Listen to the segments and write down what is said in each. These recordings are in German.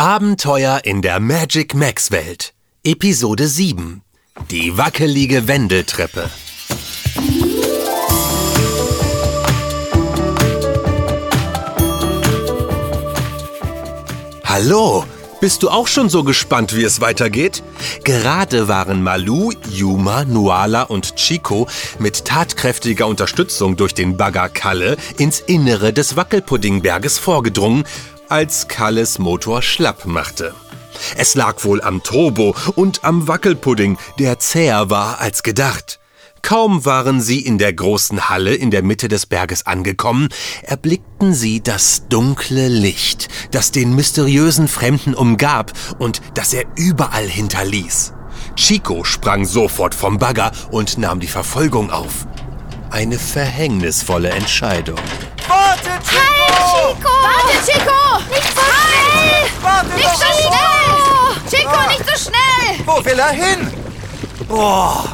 Abenteuer in der Magic Max Welt. Episode 7. Die wackelige Wendeltreppe. Hallo, bist du auch schon so gespannt, wie es weitergeht? Gerade waren Malu, Yuma, Nuala und Chico mit tatkräftiger Unterstützung durch den Bagger Kalle ins Innere des Wackelpuddingberges vorgedrungen, als Kalles Motor schlapp machte. Es lag wohl am Turbo und am Wackelpudding, der zäher war als gedacht. Kaum waren sie in der großen Halle in der Mitte des Berges angekommen, erblickten sie das dunkle Licht, das den mysteriösen Fremden umgab und das er überall hinterließ. Chico sprang sofort vom Bagger und nahm die Verfolgung auf. Eine verhängnisvolle Entscheidung. Warte, Chico! Hey, Chico! Warte, Chico! Nicht so schnell! Warte Nicht doch so schon! schnell! Chico, Ah. nicht so schnell! Wo will er hin? Boah,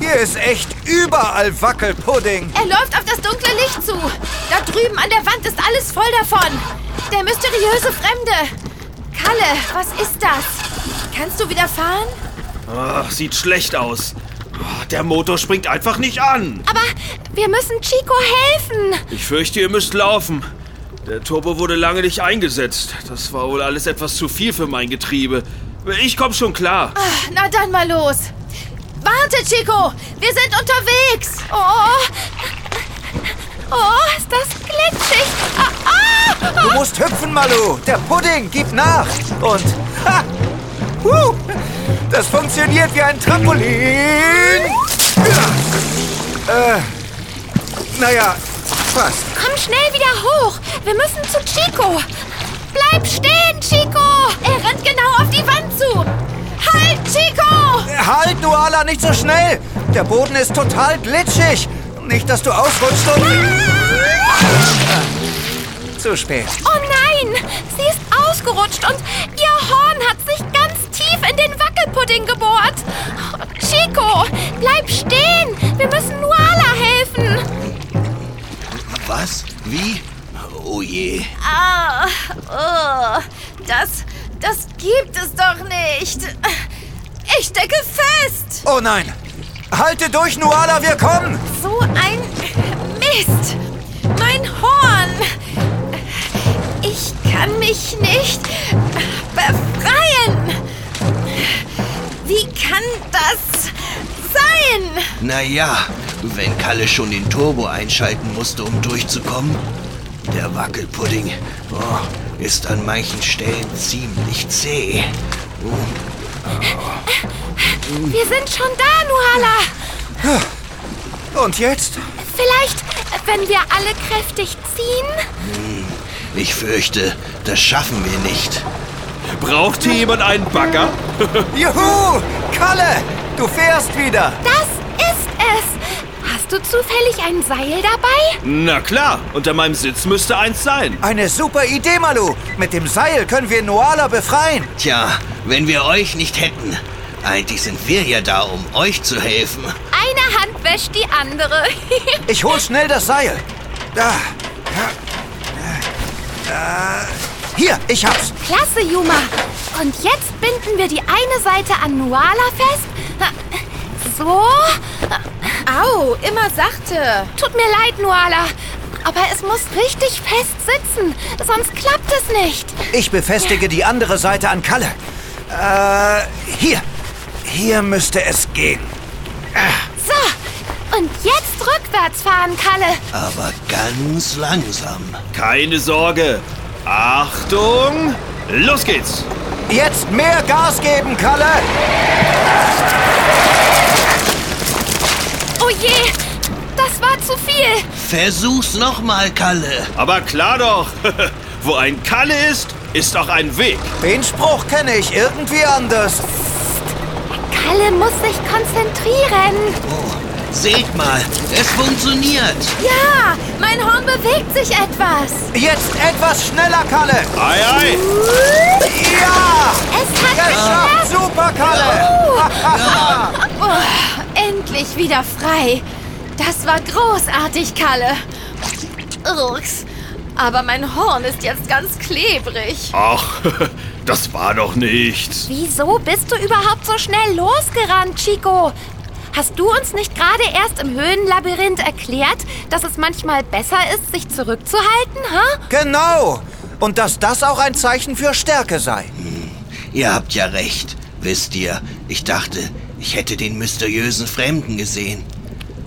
hier ist echt überall Wackelpudding. Er läuft auf das dunkle Licht zu. Da drüben an der Wand ist alles voll davon. Der mysteriöse Fremde. Kalle, was ist das? Kannst du wieder fahren? Ach, sieht schlecht aus. Oh, Der Motor springt einfach nicht an. Aber wir müssen Chico helfen. Ich fürchte, ihr müsst laufen. Der Turbo wurde lange nicht eingesetzt. Das war wohl alles etwas zu viel für mein Getriebe. Ich komm schon klar. Ah, Na dann mal los. Warte, Chico. Wir sind unterwegs. Oh. Oh, ist das glitschig. Ah, ah. Du musst hüpfen, Malu. Der Pudding gibt nach. Und, ha, huh, das funktioniert wie ein Trampolin. Ja. Äh, naja, fast. Komm schnell wieder hoch. Wir müssen zu Chico. Bleib stehen, Chico. Er rennt genau auf die Wand zu. Halt, Chico. Halt, Nuala, nicht so schnell. Der Boden ist total glitschig. Nicht, dass du ausrutschst und... Zu spät. Oh nein, sie ist ausgerutscht und ihr Horn hat sich ganz in den Wackelpudding gebohrt. Chico, bleib stehen. Wir müssen Nuala helfen. Was? Wie? Oh je. Ah, oh, das, das gibt es doch nicht. Ich stecke fest. Oh nein. Halte durch, Nuala, wir kommen. So ein Mist. Mein Horn. Ich kann mich nicht befreien. Wie kann das sein? Naja, wenn Kalle schon den Turbo einschalten musste, um durchzukommen. Der Wackelpudding oh, ist an manchen Stellen ziemlich zäh. Wir sind schon da, Nuala. Und jetzt? Vielleicht, wenn wir alle kräftig ziehen? Ich fürchte, das schaffen wir nicht. Braucht hier jemand einen Bagger? Juhu! Kalle, du fährst wieder. Das ist es. Hast du zufällig ein Seil dabei? Na klar, unter meinem Sitz müsste eins sein. Eine super Idee, Malu. Mit dem Seil können wir Nuala befreien. Tja, wenn wir euch nicht hätten. Eigentlich sind wir ja da, um euch zu helfen. Eine Hand wäscht die andere. Ich hol schnell das Seil. Da. Ja. Äh, hier, ich hab's. Klasse, Juma. Und jetzt binden wir die eine Seite an Nuala fest. So. Au, immer sachte. Tut mir leid, Nuala. Aber es muss richtig fest sitzen, sonst klappt es nicht. Ich befestige die andere Seite an Kalle. Äh, hier. Hier müsste es gehen. So, und jetzt rückwärts fahren, Kalle. Aber ganz langsam. Keine Sorge. Achtung! Los geht's! Jetzt mehr Gas geben, Kalle. Oh je, das war zu viel. Versuch's nochmal, Kalle. Aber klar doch. Wo ein Kalle ist, ist auch ein Weg. Den Spruch kenne ich irgendwie anders. Kalle muss sich konzentrieren. Oh, seht mal, es funktioniert. Ja, mein Horn bewegt sich etwas. Jetzt etwas schneller, Kalle. Ei, ei! Ja! Es hat Geschafft! geklappt. Super, Kalle! Oh, endlich wieder frei. Das war großartig, Kalle. Ups. Aber mein Horn ist jetzt ganz klebrig. Ach, Das war doch nichts. Wieso bist du überhaupt so schnell losgerannt, Chico? Hast du uns nicht gerade erst im Höhenlabyrinth erklärt, dass es manchmal besser ist, sich zurückzuhalten, ha? Genau. Und dass das auch ein Zeichen für Stärke sei. Ihr habt ja recht. Wisst ihr, ich dachte, ich hätte den mysteriösen Fremden gesehen.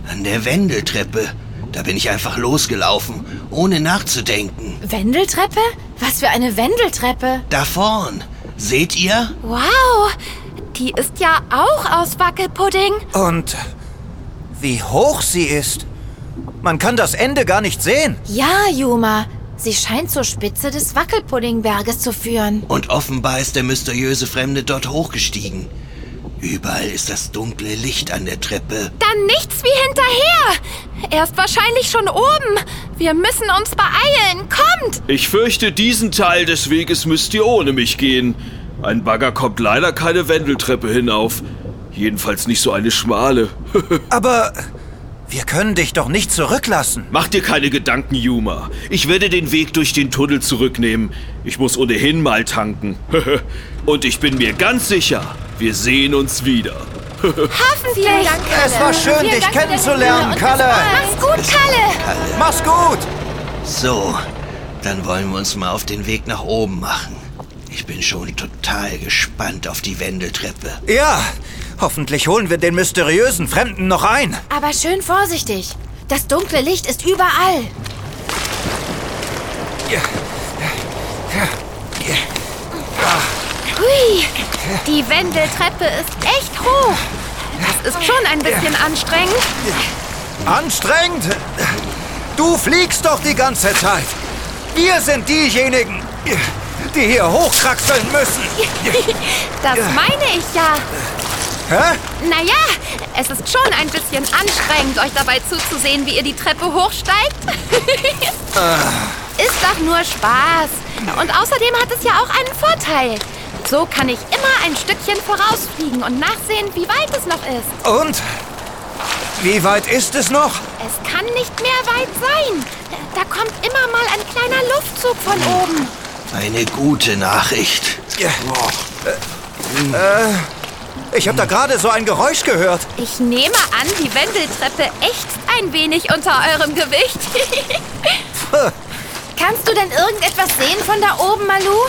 An der Wendeltreppe. Da bin ich einfach losgelaufen, ohne nachzudenken. Wendeltreppe? Was für eine Wendeltreppe? Da vorn. Seht ihr? Wow, die ist ja auch aus Wackelpudding. Und wie hoch sie ist. Man kann das Ende gar nicht sehen. Ja, Juma. Sie scheint zur Spitze des Wackelpuddingberges zu führen. Und offenbar ist der mysteriöse Fremde dort hochgestiegen. Überall ist das dunkle Licht an der Treppe. Dann nichts wie hinterher. Er ist wahrscheinlich schon oben. Wir müssen uns beeilen. Kommt! Ich fürchte, diesen Teil des Weges müsst ihr ohne mich gehen. Ein Bagger kommt leider keine Wendeltreppe hinauf. Jedenfalls nicht so eine schmale. Aber wir können dich doch nicht zurücklassen. Mach dir keine Gedanken, Yuma. Ich werde den Weg durch den Tunnel zurücknehmen. Ich muss ohnehin mal tanken. Und ich bin mir ganz sicher, wir sehen uns wieder. Hoffentlich. Es war schön, dich kennenzulernen, Kalle. Mach's gut, Kalle. Mach's gut. So, dann wollen wir uns mal auf den Weg nach oben machen. Ich bin schon total gespannt auf die Wendeltreppe. Ja, hoffentlich holen wir den mysteriösen Fremden noch ein. Aber schön vorsichtig. Das dunkle Licht ist überall. Hui, die Wendeltreppe ist echt hoch. Das ist schon ein bisschen anstrengend. Anstrengend? Du fliegst doch die ganze Zeit. Wir sind diejenigen, die hier hochkraxeln müssen. Das meine ich ja. Hä? Naja, es ist schon ein bisschen anstrengend, euch dabei zuzusehen, wie ihr die Treppe hochsteigt. Ist doch nur Spaß. Und außerdem hat es ja auch einen Vorteil. So kann ich immer ein Stückchen vorausfliegen und nachsehen, wie weit es noch ist. Und? Wie weit ist es noch? Es kann nicht mehr weit sein. Da kommt immer mal ein kleiner Luftzug von oben. Eine gute Nachricht. Ja. Äh, ich habe da gerade so ein Geräusch gehört. Ich nehme an, die Wendeltreppe ächzt ein wenig unter eurem Gewicht. Kannst du denn irgendetwas sehen von da oben, Malu?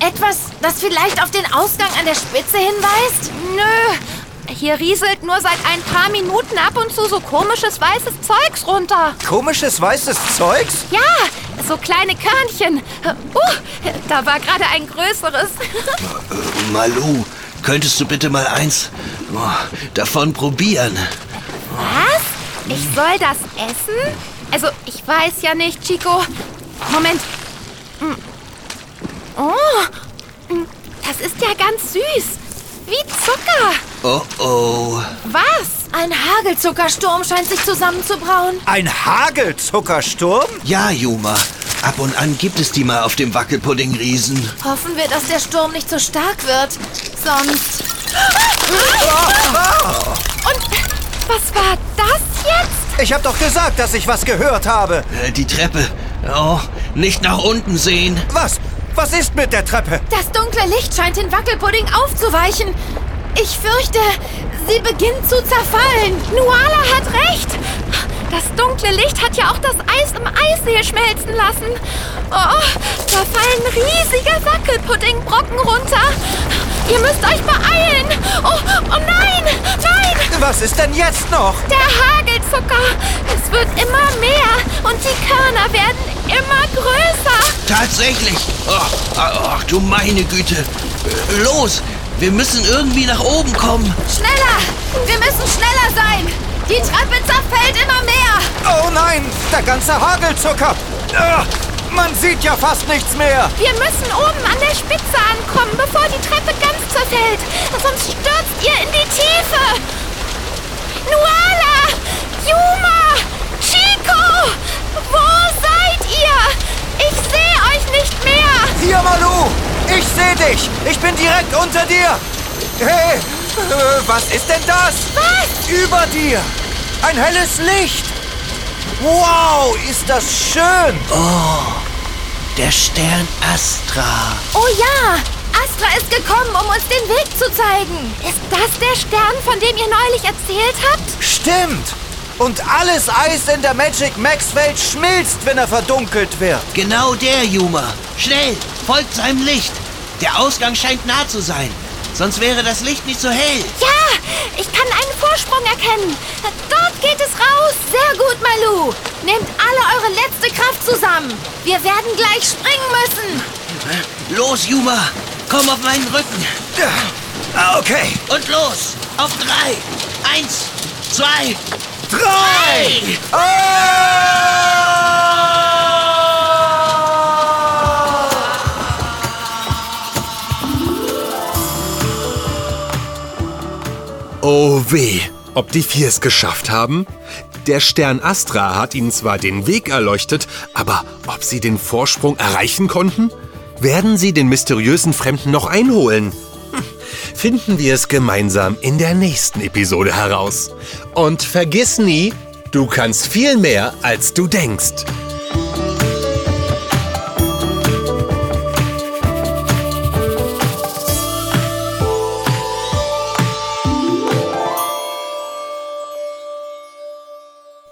Etwas, das vielleicht auf den Ausgang an der Spitze hinweist? Nö. Hier rieselt nur seit ein paar Minuten ab und zu so komisches weißes Zeugs runter. Komisches weißes Zeugs? Ja, so kleine Körnchen. Uh, da war gerade ein größeres. Äh, Malu, könntest du bitte mal eins oh, davon probieren? Was? Ich soll das essen? Also, ich weiß ja nicht, Chico. Moment. Mm. Oh, mm, das ist ja ganz süß. Wie Zucker. Oh oh. Was? Ein Hagelzuckersturm scheint sich zusammenzubrauen. Ein Hagelzuckersturm? Ja, Juma. Ab und an gibt es die mal auf dem Wackelpudding-Riesen. Hoffen wir, dass der Sturm nicht so stark wird. Sonst. Und was war das jetzt? Ich habe doch gesagt, dass ich was gehört habe. Äh, die Treppe. Oh, nicht nach unten sehen. Was? Was ist mit der Treppe? Das dunkle Licht scheint den Wackelpudding aufzuweichen. Ich fürchte, sie beginnt zu zerfallen. Nuala hat recht. Das dunkle Licht hat ja auch das Eis im Eissee schmelzen lassen. Oh, da fallen riesige Wackelpuddingbrocken runter. Ihr müsst euch beeilen. Oh, oh nein, nein. Was ist denn jetzt noch? Der Hagelzucker. Es wird immer mehr und die Körner werden immer größer. Tatsächlich. Oh, ach du meine Güte. Los, wir müssen irgendwie nach oben kommen. Schneller. Wir müssen schneller sein. Die Treppe der ganze Hagelzucker. Ah, man sieht ja fast nichts mehr. Wir müssen oben an der Spitze ankommen, bevor die Treppe ganz zerfällt. Sonst stürzt ihr in die Tiefe. Nuala! Yuma! Chico! Wo seid ihr? Ich sehe euch nicht mehr. Hier, Malu. Ich sehe dich. Ich bin direkt unter dir. Hey, äh, was ist denn das? Was? Über dir. Ein helles Licht. Wow, ist das schön. Der Stern Astra. Oh ja, Astra ist gekommen, um uns den Weg zu zeigen. Ist das der Stern, von dem ihr neulich erzählt habt? Stimmt! Und alles Eis in der Magic Max Welt schmilzt, wenn er verdunkelt wird. Genau der, Yuma. Schnell, folgt seinem Licht. Der Ausgang scheint nah zu sein. Sonst wäre das Licht nicht so hell. Ja, ich kann einen Vorsprung erkennen. Dort geht es raus. Sehr gut, Malu. Nehmt alle eure letzte Kraft zusammen. Wir werden gleich springen müssen. Los, Yuma. Komm auf meinen Rücken. Ja, okay. Und los. Auf drei. Eins, zwei, drei. Oh weh, ob die vier es geschafft haben? Der Stern Astra hat ihnen zwar den Weg erleuchtet, aber ob sie den Vorsprung erreichen konnten? Werden sie den mysteriösen Fremden noch einholen? Hm, finden wir es gemeinsam in der nächsten Episode heraus. Und vergiss nie, du kannst viel mehr, als du denkst.